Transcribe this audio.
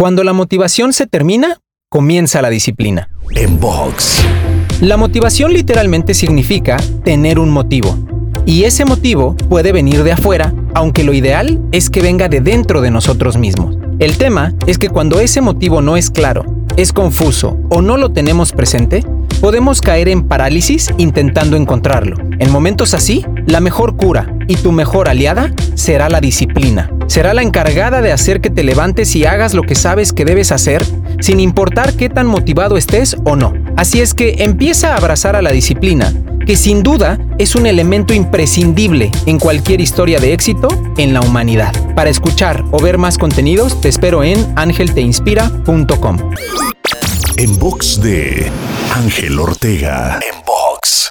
Cuando la motivación se termina, comienza la disciplina. En box. La motivación literalmente significa tener un motivo. Y ese motivo puede venir de afuera, aunque lo ideal es que venga de dentro de nosotros mismos. El tema es que cuando ese motivo no es claro, es confuso o no lo tenemos presente, podemos caer en parálisis intentando encontrarlo. En momentos así, la mejor cura y tu mejor aliada será la disciplina. Será la encargada de hacer que te levantes y hagas lo que sabes que debes hacer, sin importar qué tan motivado estés o no. Así es que empieza a abrazar a la disciplina, que sin duda es un elemento imprescindible en cualquier historia de éxito en la humanidad. Para escuchar o ver más contenidos, te espero en angelteinspira.com. En box de Ángel Ortega. En box.